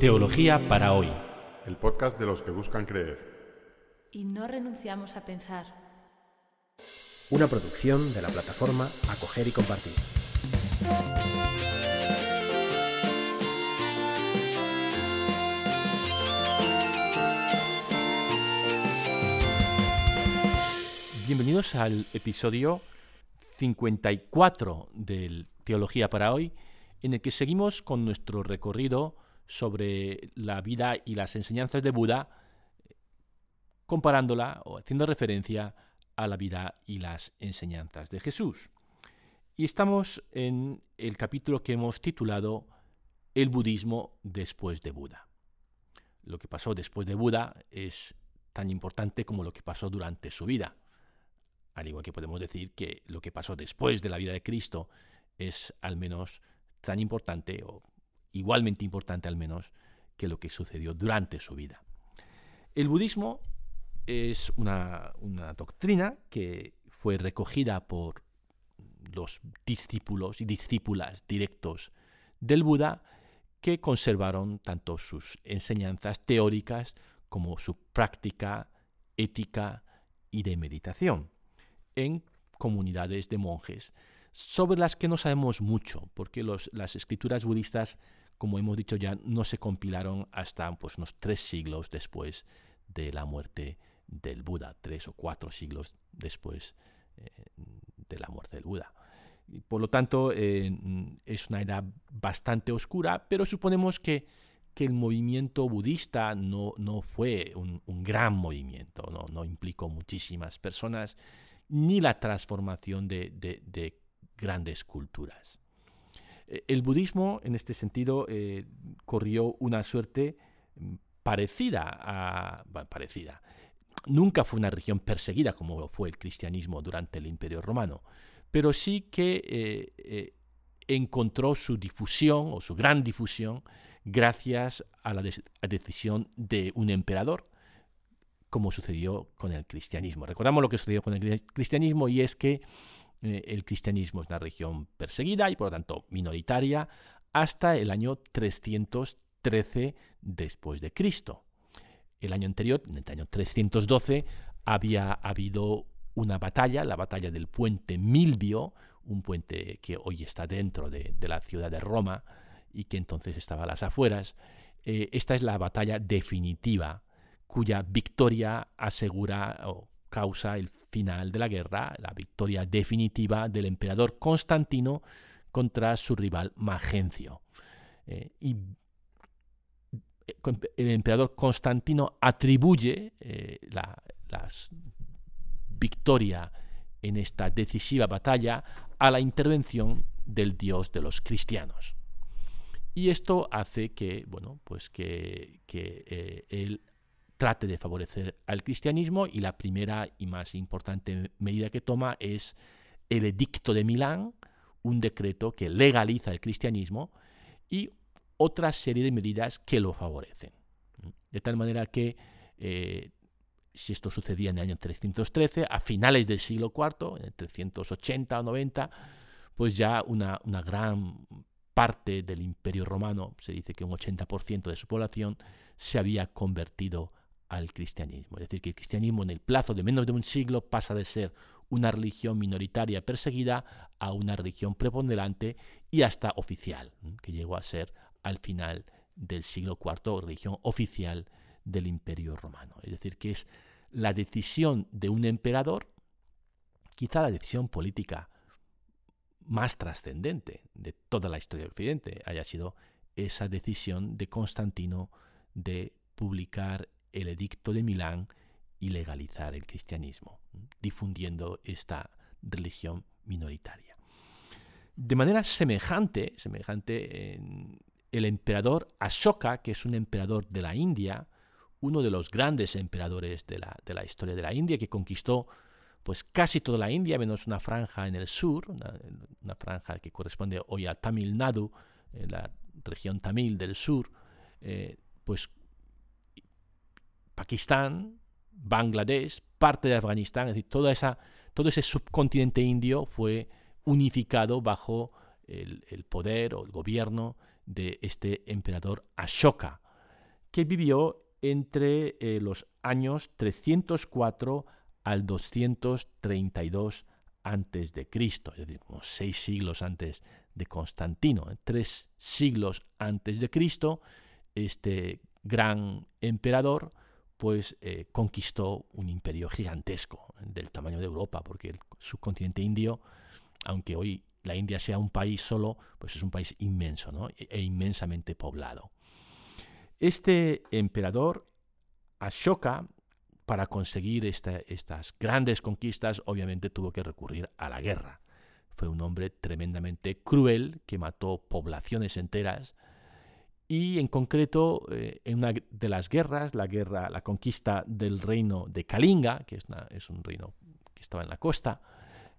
Teología para hoy. El podcast de los que buscan creer. Y no renunciamos a pensar. Una producción de la plataforma Acoger y Compartir. Bienvenidos al episodio 54 del Teología para hoy, en el que seguimos con nuestro recorrido sobre la vida y las enseñanzas de Buda, comparándola o haciendo referencia a la vida y las enseñanzas de Jesús. Y estamos en el capítulo que hemos titulado El budismo después de Buda. Lo que pasó después de Buda es tan importante como lo que pasó durante su vida. Al igual que podemos decir que lo que pasó después de la vida de Cristo es al menos tan importante o igualmente importante al menos que lo que sucedió durante su vida. El budismo es una, doctrina que fue recogida por los discípulos y discípulas directos del Buda que conservaron tanto sus enseñanzas teóricas como su práctica ética y de meditación en comunidades de monjes, sobre las que no sabemos mucho, porque las escrituras budistas, como hemos dicho ya, no se compilaron hasta pues, unos tres siglos después de la muerte del Buda, tres o cuatro siglos después eh, de la muerte del Buda. Y por lo tanto, eh, es una edad bastante oscura, pero suponemos que, que el movimiento budista no, no fue un, gran movimiento, no, no implicó muchísimas personas ni la transformación de, grandes culturas. Eh, el budismo, en este sentido, eh, corrió una suerte mm, parecida a... parecida. Nunca fue una religión perseguida como fue el cristianismo durante el Imperio Romano, pero sí que eh, encontró su difusión o su gran difusión gracias a la decisión de un emperador, como sucedió con el cristianismo. Recordamos lo que sucedió con el cristianismo y es que eh, el cristianismo es una región perseguida y por lo tanto minoritaria hasta el año 313 después de Cristo. El año anterior, en el año 312, había habido una batalla, la batalla del puente Milvio, un puente que hoy está dentro de, la ciudad de Roma y que entonces estaba a las afueras. Eh, esta es la batalla definitiva cuya victoria asegura causa el final de la guerra, la victoria definitiva del emperador Constantino contra su rival Magencio. Eh, y eh, el emperador Constantino atribuye eh, la victoria en esta decisiva batalla a la intervención del Dios de los cristianos. Y esto hace que, bueno, pues que, que él trate de favorecer al cristianismo y la primera y más importante medida que toma es el Edicto de Milán, un decreto que legaliza el cristianismo y otra serie de medidas que lo favorecen. De tal manera que, eh, si esto sucedía en el año 313, a finales del siglo IV, en el 380 o 90, pues ya una, gran parte del imperio romano, se dice que un 80% de su población, se había convertido al cristianismo. Es decir, que el cristianismo en el plazo de menos de un siglo pasa de ser una religión minoritaria perseguida a una religión preponderante y hasta oficial, que llegó a ser al final del siglo IV religión oficial del imperio romano. Es decir, que es la decisión de un emperador, quizá la decisión política más trascendente de toda la historia de Occidente, haya sido esa decisión de Constantino de publicar el edicto de Milán y legalizar el cristianismo, difundiendo esta religión minoritaria. De manera semejante, semejante el emperador Ashoka, que es un emperador de la India, uno de los grandes emperadores de la, de la historia de la India, que conquistó pues casi toda la India, menos una franja en el sur, una, franja que corresponde hoy a Tamil Nadu, en la región tamil del sur, eh, pues Pakistán, Bangladesh, parte de Afganistán, es decir, toda esa, todo ese subcontinente indio fue unificado bajo el, poder o el gobierno de este emperador Ashoka. que vivió entre eh, los años 304 al 232 antes de Cristo, es decir, unos seis siglos antes de Constantino, tres siglos antes de Cristo, este gran emperador pues eh, conquistó un imperio gigantesco del tamaño de Europa, porque el subcontinente indio, aunque hoy la India sea un país solo, pues es un país inmenso ¿no? e, e inmensamente poblado. Este emperador, Ashoka, para conseguir estas grandes conquistas, obviamente tuvo que recurrir a la guerra. Fue un hombre tremendamente cruel que mató poblaciones enteras, y en concreto eh, en una de las guerras, la guerra, la conquista del reino de Kalinga, que es, un reino que estaba en la costa,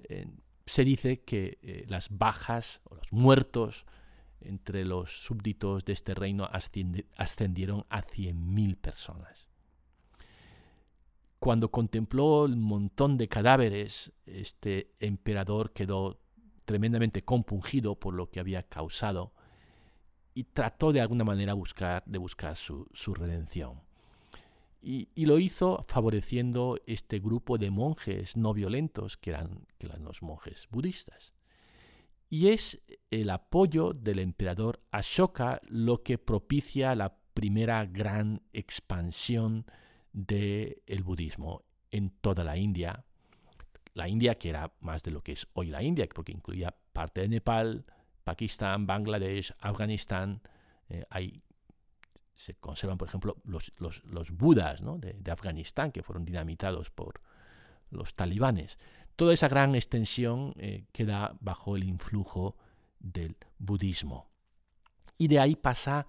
eh, se dice que eh, las bajas o los muertos entre los súbditos de este reino ascendieron a 100.000 personas. Cuando contempló el montón de cadáveres, este emperador quedó tremendamente compungido por lo que había causado y trató de alguna manera de buscar su, redención. Y, lo hizo favoreciendo este grupo de monjes no violentos que eran, que eran los monjes budistas. Y es el apoyo del emperador Ashoka lo que propicia la primera gran expansión del budismo en toda la India. La India que era más de lo que es hoy la India, porque incluía parte de Nepal, Pakistán, Bangladesh, Afganistán, eh, se conservan, por ejemplo, los, los, budas de, Afganistán que fueron dinamitados por los talibanes. Toda esa gran extensión eh, queda bajo el influjo del budismo. Y de ahí pasa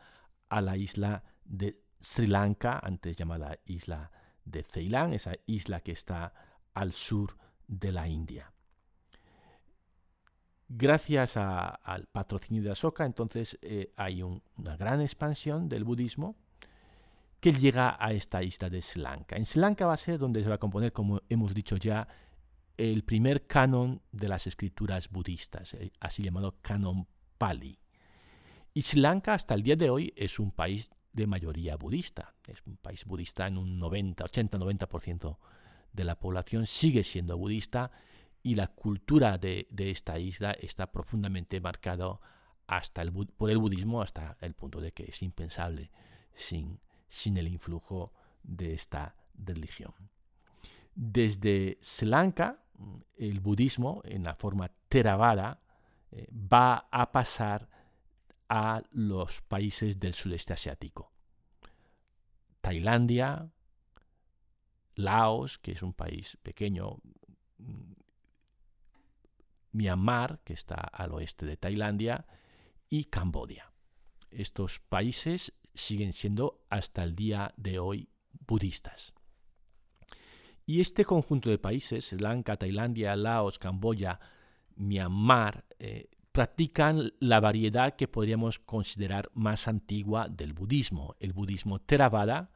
a la isla de Sri Lanka, antes llamada isla de Ceilán, esa isla que está al sur de la India gracias al patrocinio de Ashoka, entonces eh, hay una gran expansión del budismo que llega a esta isla de Sri Lanka. En Sri Lanka va a ser donde se va a componer, como hemos dicho ya, el primer canon de las escrituras budistas, eh, así llamado canon Pali. Y Sri Lanka hasta el día de hoy es un país de mayoría budista, es un país budista en un 90, 80, 90% de la población sigue siendo budista y la cultura de, esta isla está profundamente marcada por el budismo hasta el punto de que es impensable sin, sin el influjo de esta religión. Desde Sri Lanka, el budismo en la forma Theravada eh, va a pasar a los países del sudeste asiático. Tailandia, Laos, que es un país pequeño, Myanmar, que está al oeste de Tailandia, y Camboya. Estos países siguen siendo hasta el día de hoy budistas. Y este conjunto de países, Sri Lanka, Tailandia, Laos, Camboya, Myanmar, eh, practican la variedad que podríamos considerar más antigua del budismo, el budismo Theravada,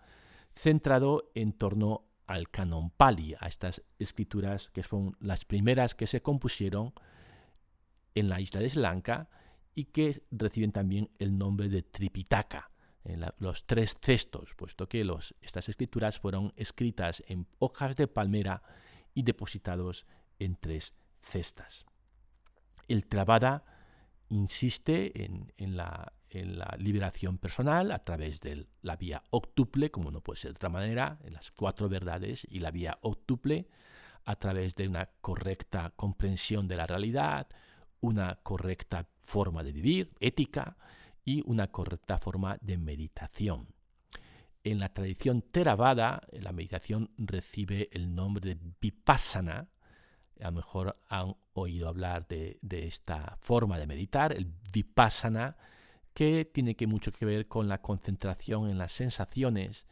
centrado en torno al canon Pali, a estas escrituras que son las primeras que se compusieron en la isla de Sri Lanka y que reciben también el nombre de Tripitaka, los tres cestos, puesto que los, estas escrituras fueron escritas en hojas de palmera y depositados en tres cestas. El Trabada insiste en, la, la, liberación personal a través de la vía octuple, como no puede ser de otra manera, en las cuatro verdades y la vía octuple, a través de una correcta comprensión de la realidad, una correcta forma de vivir, ética, y una correcta forma de meditación. En la tradición Theravada, la meditación recibe el nombre de Vipassana. A lo mejor han oído hablar de, esta forma de meditar, el Vipassana, que tiene que mucho que ver con la concentración en las sensaciones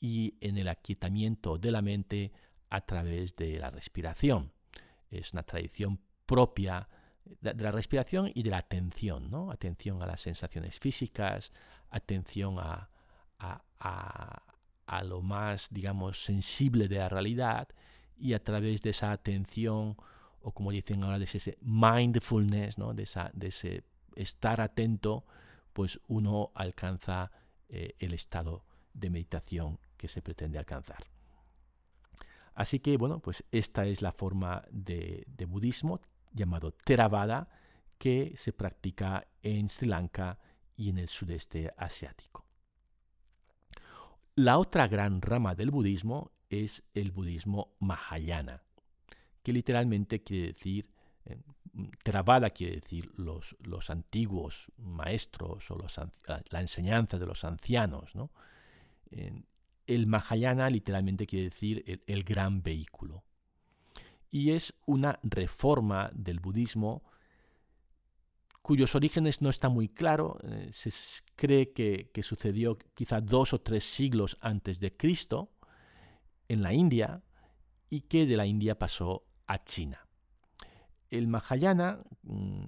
y en el aquietamiento de la mente a través de la respiración. Es una tradición propia de, la respiración y de la atención, ¿no? Atención a las sensaciones físicas, atención a, a, lo más, digamos, sensible de la realidad y a través de esa atención, o como dicen ahora, de ese mindfulness, ¿no? de, ese estar atento, pues uno alcanza eh, el estado de meditación que se pretende alcanzar. Así que, bueno, pues esta es la forma de, budismo llamado Theravada que se practica en Sri Lanka y en el sudeste asiático. La otra gran rama del budismo es el budismo Mahayana, que literalmente quiere decir, eh, Theravada quiere decir los, los antiguos maestros o la enseñanza de los ancianos. ¿no? el Mahayana literalmente quiere decir el, gran vehículo. Y es una reforma del budismo cuyos orígenes no está muy claro. Eh, se cree que, sucedió quizá dos o tres siglos antes de Cristo en la India y que de la India pasó a China. El Mahayana, mm,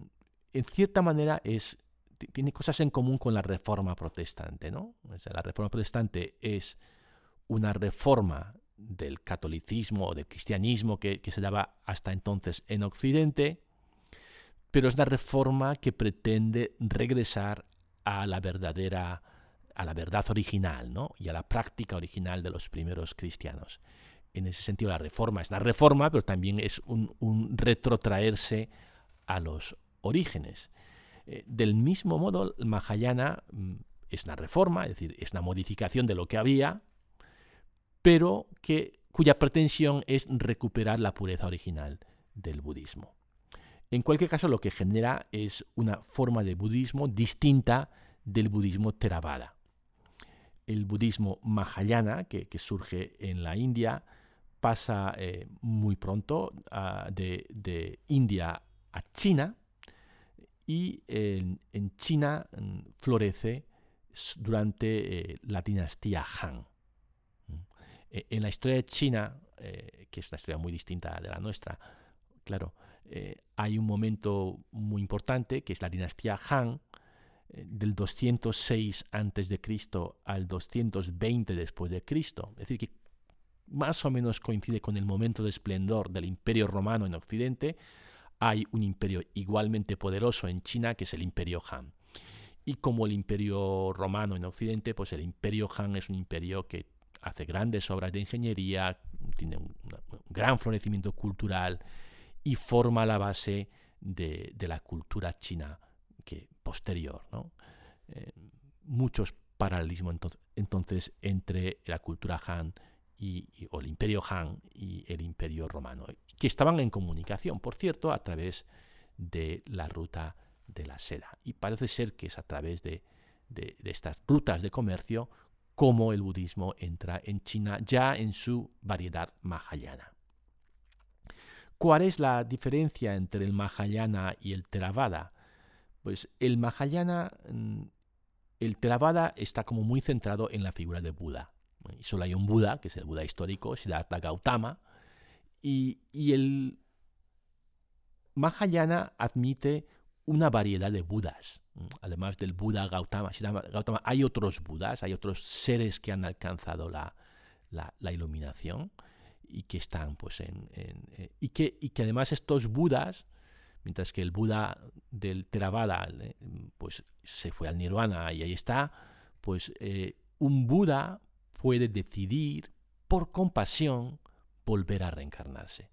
en cierta manera, es, tiene cosas en común con la Reforma Protestante. ¿no? la Reforma Protestante es una reforma del catolicismo o del cristianismo que, se daba hasta entonces en Occidente, pero es una reforma que pretende regresar a la verdadera, a la verdad original, ¿no? Y a la práctica original de los primeros cristianos. En ese sentido, la reforma es una reforma, pero también es un, retrotraerse a los orígenes. Eh, del mismo modo, el Mahayana mm, es una reforma, es decir, es una modificación de lo que había, pero que, cuya pretensión es recuperar la pureza original del budismo. En cualquier caso, lo que genera es una forma de budismo distinta del budismo Theravada. El budismo Mahayana, que, surge en la India, pasa eh, muy pronto de, India a China y en, China mm, florece durante eh, la dinastía Han. Eh, en la historia de China, eh, que es una historia muy distinta de la nuestra, claro, hay un momento muy importante que es la dinastía Han, del 206 a.C. al 220 después de Cristo. Es decir, que más o menos coincide con el momento de esplendor del imperio romano en Occidente. Hay un imperio igualmente poderoso en China que es el imperio Han. Y como el imperio romano en Occidente, pues el imperio Han es un imperio que hace grandes obras de ingeniería, tiene un, gran florecimiento cultural y forma la base de, la cultura china que, posterior. Eh, muchos paralelismos entonces, entre la cultura Han y, o el imperio Han y el imperio romano, que estaban en comunicación, por cierto, a través de la ruta de la seda. Y parece ser que es a través de estas rutas de comercio cómo el budismo entra en China ya en su variedad mahayana. ¿Cuál es la diferencia entre el mahayana y el theravada? Pues el mahayana, mm, el theravada está como muy centrado en la figura de Buda. Y solo hay un Buda, que es el Buda histórico, Siddhartha Gautama, y, el mahayana admite una variedad de Budas. Además del Buda Gautama, hay otros Budas, hay otros seres que han alcanzado la, iluminación y que están pues en, eh, y que además estos Budas, mientras que el Buda del Theravada eh, pues se fue al Nirvana y ahí está, pues eh, un Buda puede decidir por compasión volver a reencarnarse.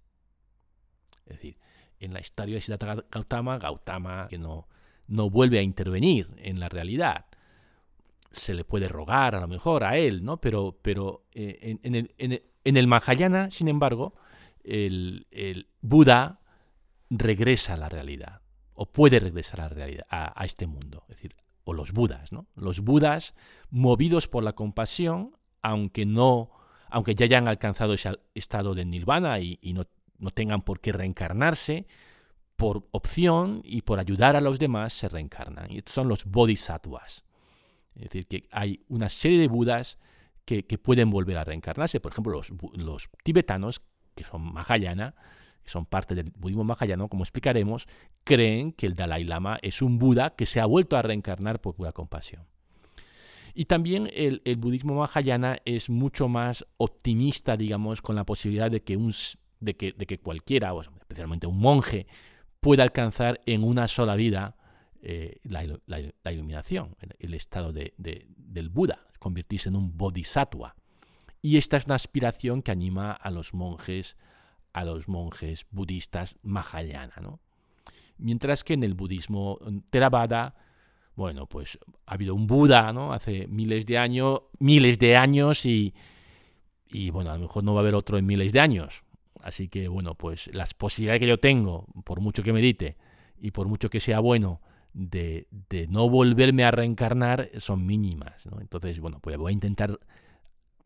Es decir, en la historia de Siddhartha Gautama, Gautama que no, no vuelve a intervenir en la realidad. Se le puede rogar a lo mejor a él, ¿no? Pero, pero eh, en, el, en, el, Mahayana, sin embargo, el, Buda regresa a la realidad, o puede regresar a la realidad, a, este mundo. Es decir, o los Budas, ¿no? Los Budas, movidos por la compasión, aunque no, aunque ya hayan alcanzado ese estado de nirvana y, y no no tengan por qué reencarnarse, por opción y por ayudar a los demás se reencarnan. Y estos son los bodhisattvas. Es decir, que hay una serie de budas que, pueden volver a reencarnarse. Por ejemplo, los, tibetanos, que son Mahayana, que son parte del budismo mahayano, como explicaremos, creen que el Dalai Lama es un Buda que se ha vuelto a reencarnar por pura compasión. Y también el, el budismo mahayana es mucho más optimista, digamos, con la posibilidad de que un de que, de que cualquiera, o especialmente un monje, pueda alcanzar en una sola vida eh, la, iluminación, el estado de, del Buda, convertirse en un bodhisattva. Y esta es una aspiración que anima a los monjes, a los monjes budistas Mahayana. ¿no? Mientras que en el budismo Theravada, bueno, pues ha habido un Buda, ¿no? Hace miles de años, miles de años y, y bueno, a lo mejor no va a haber otro en miles de años. Así que bueno, pues las posibilidades que yo tengo, por mucho que medite y por mucho que sea bueno, de, no volverme a reencarnar son mínimas. Entonces, bueno, pues voy a intentar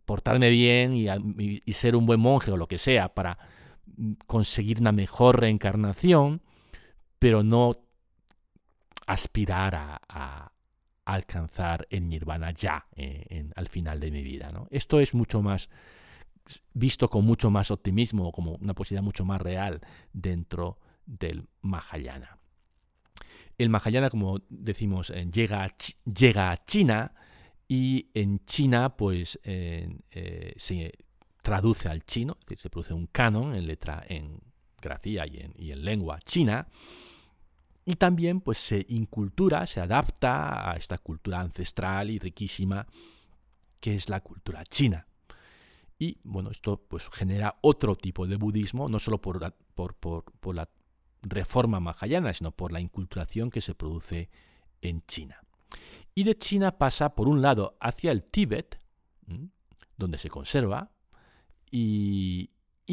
portarme bien y, ser un buen monje o lo que sea para conseguir una mejor reencarnación, pero no aspirar a, alcanzar el nirvana ya eh, al final de mi vida. Esto es mucho más visto con mucho más optimismo, como una posibilidad mucho más real dentro del Mahayana. El Mahayana, como decimos, eh, llega, a llega a China y en China pues eh, se traduce al chino, es decir, se produce un canon en letra, en grafía y en, lengua china, y también pues se incultura, se adapta a esta cultura ancestral y riquísima que es la cultura china. Y bueno, esto pues genera otro tipo de budismo, no solo por la reforma mahayana, sino por la inculturación que se produce en China. Y de China pasa, por un lado, hacia el Tíbet, donde se conserva, y,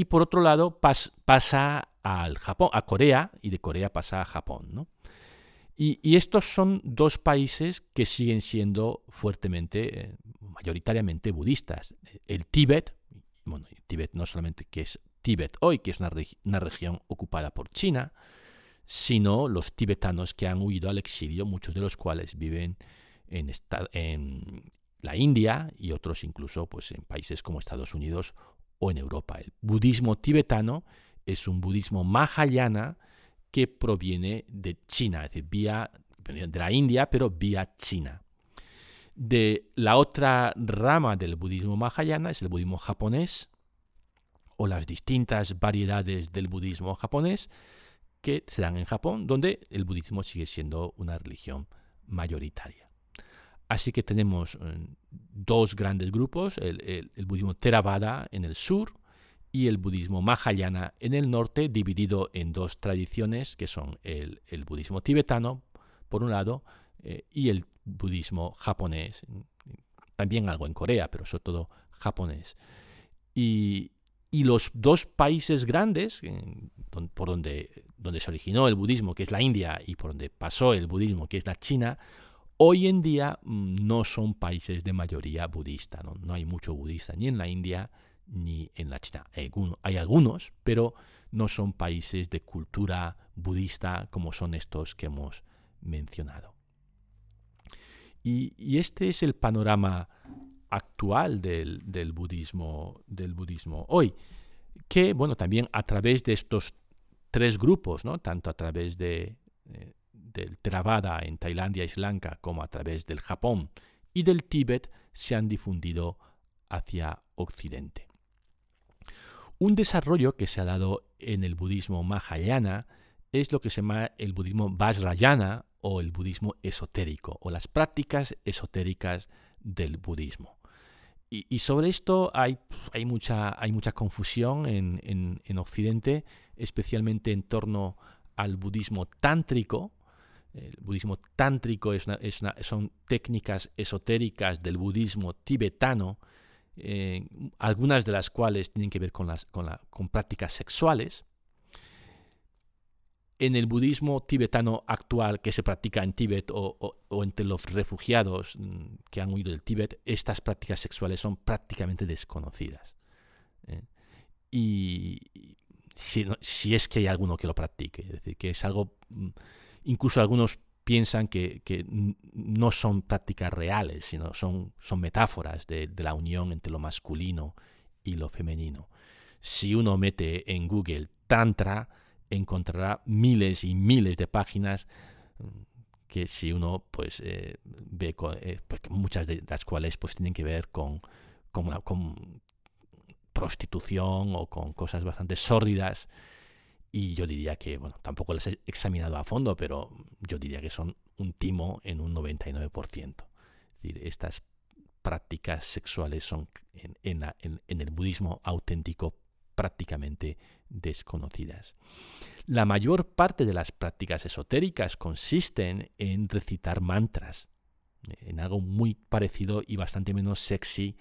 por otro lado pasa al Japón, a Corea, y de Corea pasa a Japón. Y, estos son dos países que siguen siendo fuertemente, eh, mayoritariamente budistas. El Tíbet, bueno, el Tíbet no solamente que es Tíbet hoy, que es una, región ocupada por China, sino los tibetanos que han huido al exilio, muchos de los cuales viven en, en la India y otros incluso pues, en países como Estados Unidos o en Europa. El budismo tibetano es un budismo mahayana que proviene de China, es decir, vía de la India, pero vía China. De la otra rama del budismo mahayana es el budismo japonés, o las distintas variedades del budismo japonés que se dan en Japón, donde el budismo sigue siendo una religión mayoritaria. Así que tenemos eh, dos grandes grupos, el, budismo Theravada en el sur y el budismo Mahayana en el norte, dividido en dos tradiciones que son el, budismo tibetano, por un lado, eh, y el budismo japonés, también algo en Corea, pero sobre todo japonés. Y, los dos países grandes por donde, donde se originó el budismo, que es la India, y por donde pasó el budismo, que es la China, hoy en día mm, no son países de mayoría budista. No, hay mucho budista ni en la India ni en la China. Hay, algunos, pero no son países de cultura budista como son estos que hemos mencionado. Y, este es el panorama actual del, budismo, del budismo hoy, que bueno, también a través de estos tres grupos, ¿no? tanto a través de, eh, del Theravada en Tailandia y Sri Lanka como a través del Japón y del Tíbet, se han difundido hacia Occidente. Un desarrollo que se ha dado en el budismo Mahayana es lo que se llama el budismo Vajrayana o el budismo esotérico o las prácticas esotéricas del budismo. Y, sobre esto hay, mucha, confusión en, Occidente, especialmente en torno al budismo tántrico. El budismo tántrico son técnicas esotéricas del budismo tibetano, eh, algunas de las cuales tienen que ver con, las, con, la, con prácticas sexuales en el budismo tibetano actual que se practica en Tíbet o, entre los refugiados mm, que han huido del Tíbet, estas prácticas sexuales son prácticamente desconocidas. ¿eh? Y si, es que hay alguno que lo practique, es decir, que es algo, mm, incluso algunos piensan que, no son prácticas reales, sino son, metáforas de, la unión entre lo masculino y lo femenino. Si uno mete en Google Tantra, encontrará miles y miles de páginas mm, que si uno pues eh, ve eh, pues, muchas de las cuales pues tienen que ver con, con, prostitución o con cosas bastante sórdidas y yo diría que bueno tampoco las he examinado a fondo pero yo diría que son un timo en un 99% es decir estas prácticas sexuales son en, el budismo auténtico prácticamente desconocidas. La mayor parte de las prácticas esotéricas consisten en recitar mantras, en algo muy parecido y bastante menos sexy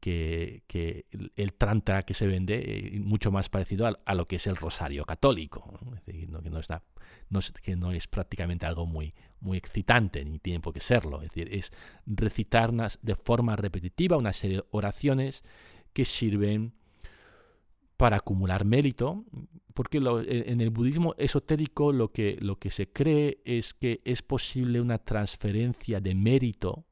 que, el trantra que se vende, eh, mucho más parecido a, lo que es el rosario católico, que, no es prácticamente algo muy, muy excitante, ni tiene por qué serlo. Es decir, es recitar de forma repetitiva una serie de oraciones que sirven para acumular mérito, porque en el budismo esotérico lo que, lo que se cree es que es posible una transferencia de mérito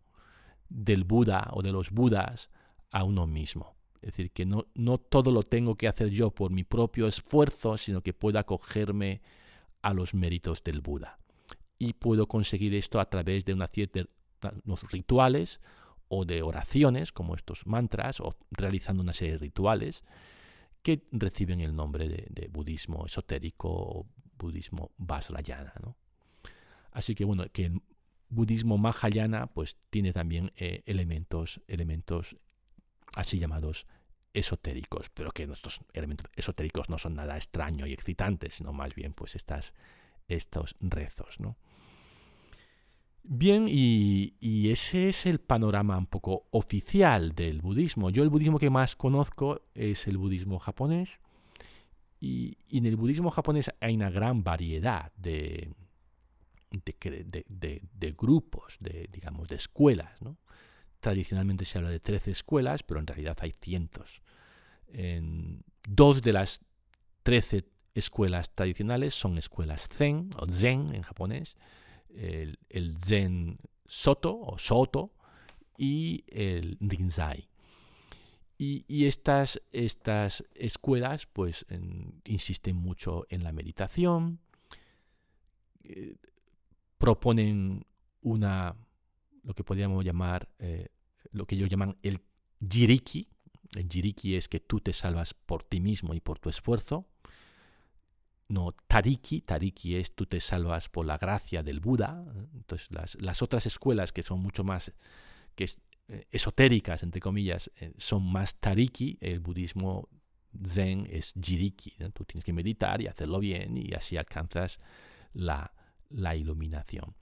del Buda o de los Budas a uno mismo. Es decir, que no, no todo lo tengo que hacer yo por mi propio esfuerzo, sino que puedo acogerme a los méritos del Buda. Y puedo conseguir esto a través de una cierta, unos rituales o de oraciones, como estos mantras, o realizando una serie de rituales que reciben el nombre de, budismo esotérico o budismo Vajrayana. Así que bueno, que el budismo Mahayana pues tiene también eh, elementos, elementos así llamados esotéricos, pero que nuestros elementos esotéricos no son nada extraño y excitantes, sino más bien pues estas, estos rezos. ¿no? Bien, y, ese es el panorama un poco oficial del budismo. Yo el budismo que más conozco es el budismo japonés, y, en el budismo japonés hay una gran variedad de, de, de grupos, de, digamos, de escuelas. ¿no? Tradicionalmente se habla de 13 escuelas, pero en realidad hay cientos. En dos de las 13 escuelas tradicionales son escuelas Zen o Zen en japonés, el, Zen Soto o Soto y el Rinzai. Y, estas, estas, escuelas pues insisten mucho en la meditación, eh, proponen una, lo que podríamos llamar, eh, lo que ellos llaman el jiriki. El jiriki es que tú te salvas por ti mismo y por tu esfuerzo. No tariki, tariki es tú te salvas por la gracia del Buda. Entonces las, otras escuelas que son mucho más que eh, esotéricas, entre comillas, eh, son más tariki. El budismo zen es jiriki. Tú tienes que meditar y hacerlo bien y así alcanzas la, la iluminación.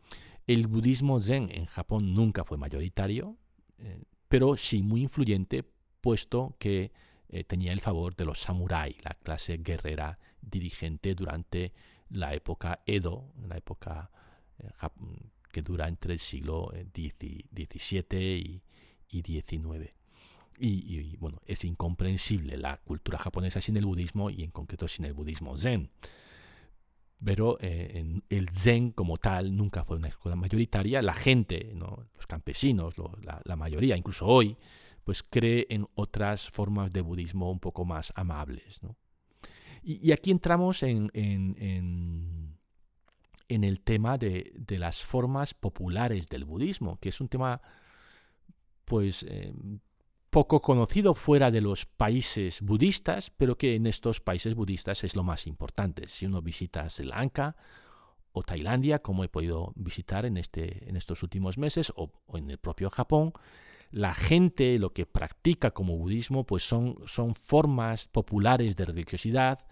El budismo zen en Japón nunca fue mayoritario, eh, pero sí muy influyente, puesto que eh, tenía el favor de los samuráis, la clase guerrera dirigente durante la época Edo, la época eh, que dura entre el siglo XVII y, XIX. y, bueno, es incomprensible la cultura japonesa sin el budismo y en concreto sin el budismo zen pero eh, el Zen como tal nunca fue una escuela mayoritaria. La gente, los campesinos, la, mayoría, incluso hoy, pues cree en otras formas de budismo un poco más amables. Y, aquí entramos en, en, el tema de, las formas populares del budismo, que es un tema pues eh, poco conocido fuera de los países budistas, pero que en estos países budistas es lo más importante. Si uno visita Sri Lanka o Tailandia, como he podido visitar en, este, en estos últimos meses, o, en el propio Japón, la gente lo que practica como budismo pues son, son formas populares de religiosidad,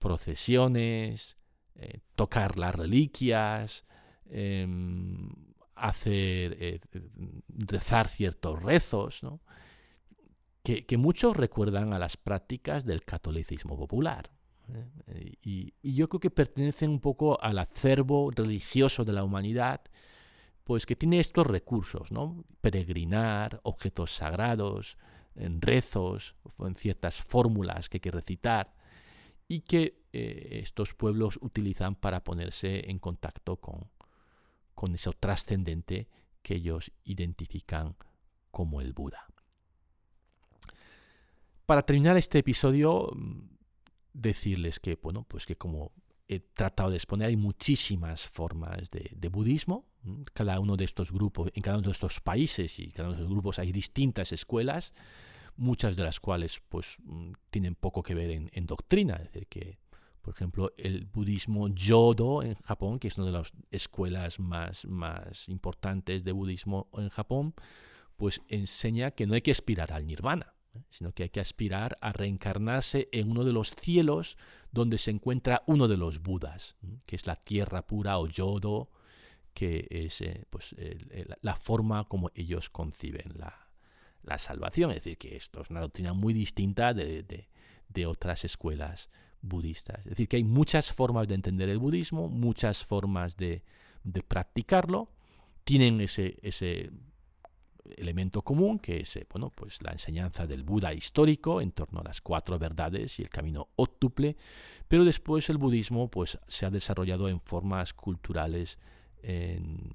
procesiones, eh, tocar las reliquias, em, hacer, eh, rezar ciertos rezos, que, muchos recuerdan a las prácticas del catolicismo popular. ¿eh? Y, yo creo que pertenecen un poco al acervo religioso de la humanidad, pues que tiene estos recursos, ¿no? Peregrinar, objetos sagrados, en rezos, en ciertas fórmulas que hay que recitar, y que eh, estos pueblos utilizan para ponerse en contacto con, con eso trascendente que ellos identifican como el Buda. Para terminar este episodio, mm, decirles que, bueno, pues que como he tratado de exponer, hay muchísimas formas de, budismo. Cada uno de estos grupos, en cada uno de estos países y cada uno de estos grupos hay distintas escuelas, muchas de las cuales pues mm, tienen poco que ver en, en doctrina, es decir, que por ejemplo, el budismo Yodo en Japón, que es una de las escuelas más, más importantes de budismo en Japón, pues enseña que no hay que aspirar al nirvana, ¿eh? sino que hay que aspirar a reencarnarse en uno de los cielos donde se encuentra uno de los Budas, que es la tierra pura o yodo, que es eh, pues, la forma como ellos conciben la, salvación. Es decir, que esto es una doctrina muy distinta de, otras escuelas budistas. Es decir, que hay muchas formas de entender el budismo, muchas formas de, practicarlo, tienen ese, elemento común, que es eh, bueno, pues la enseñanza del Buda histórico en torno a las cuatro verdades y el camino óctuple, pero después el budismo pues, se ha desarrollado en formas culturales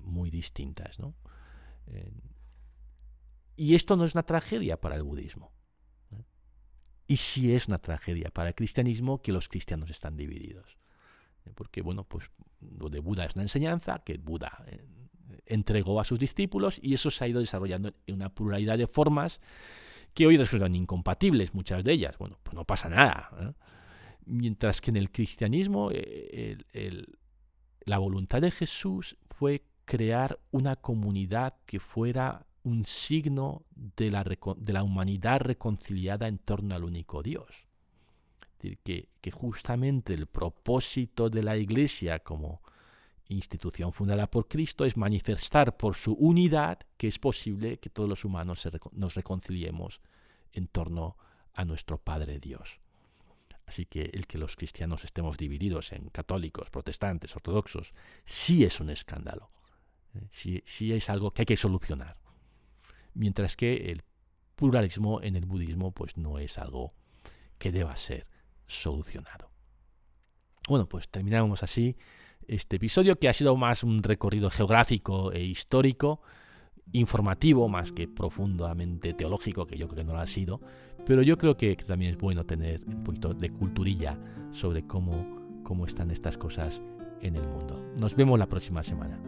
muy distintas. y esto no es una tragedia para el budismo. Y sí es una tragedia para el cristianismo que los cristianos están divididos. Porque, bueno, pues lo de Buda es una enseñanza que Buda eh, entregó a sus discípulos y eso se ha ido desarrollando en una pluralidad de formas que hoy resultan incompatibles, muchas de ellas. Bueno, pues no pasa nada. Mientras que en el cristianismo eh, la voluntad de Jesús fue crear una comunidad que fuera un signo de la, de la humanidad reconciliada en torno al único Dios. Es decir, que, que justamente el propósito de la Iglesia como institución fundada por Cristo es manifestar por su unidad que es posible que todos los humanos nos reconciliemos en torno a nuestro Padre Dios. Así que el que los cristianos estemos divididos en católicos, protestantes, ortodoxos, sí es un escándalo, ¿eh? sí, sí es algo que hay que solucionar. Mientras que el pluralismo en el budismo pues no es algo que deba ser solucionado. Bueno, pues terminamos así este episodio, que ha sido más un recorrido geográfico e histórico, informativo más que profundamente teológico, que yo creo que no lo ha sido, pero yo creo que, también es bueno tener un poquito de culturilla sobre cómo, cómo están estas cosas en el mundo. Nos vemos la próxima semana.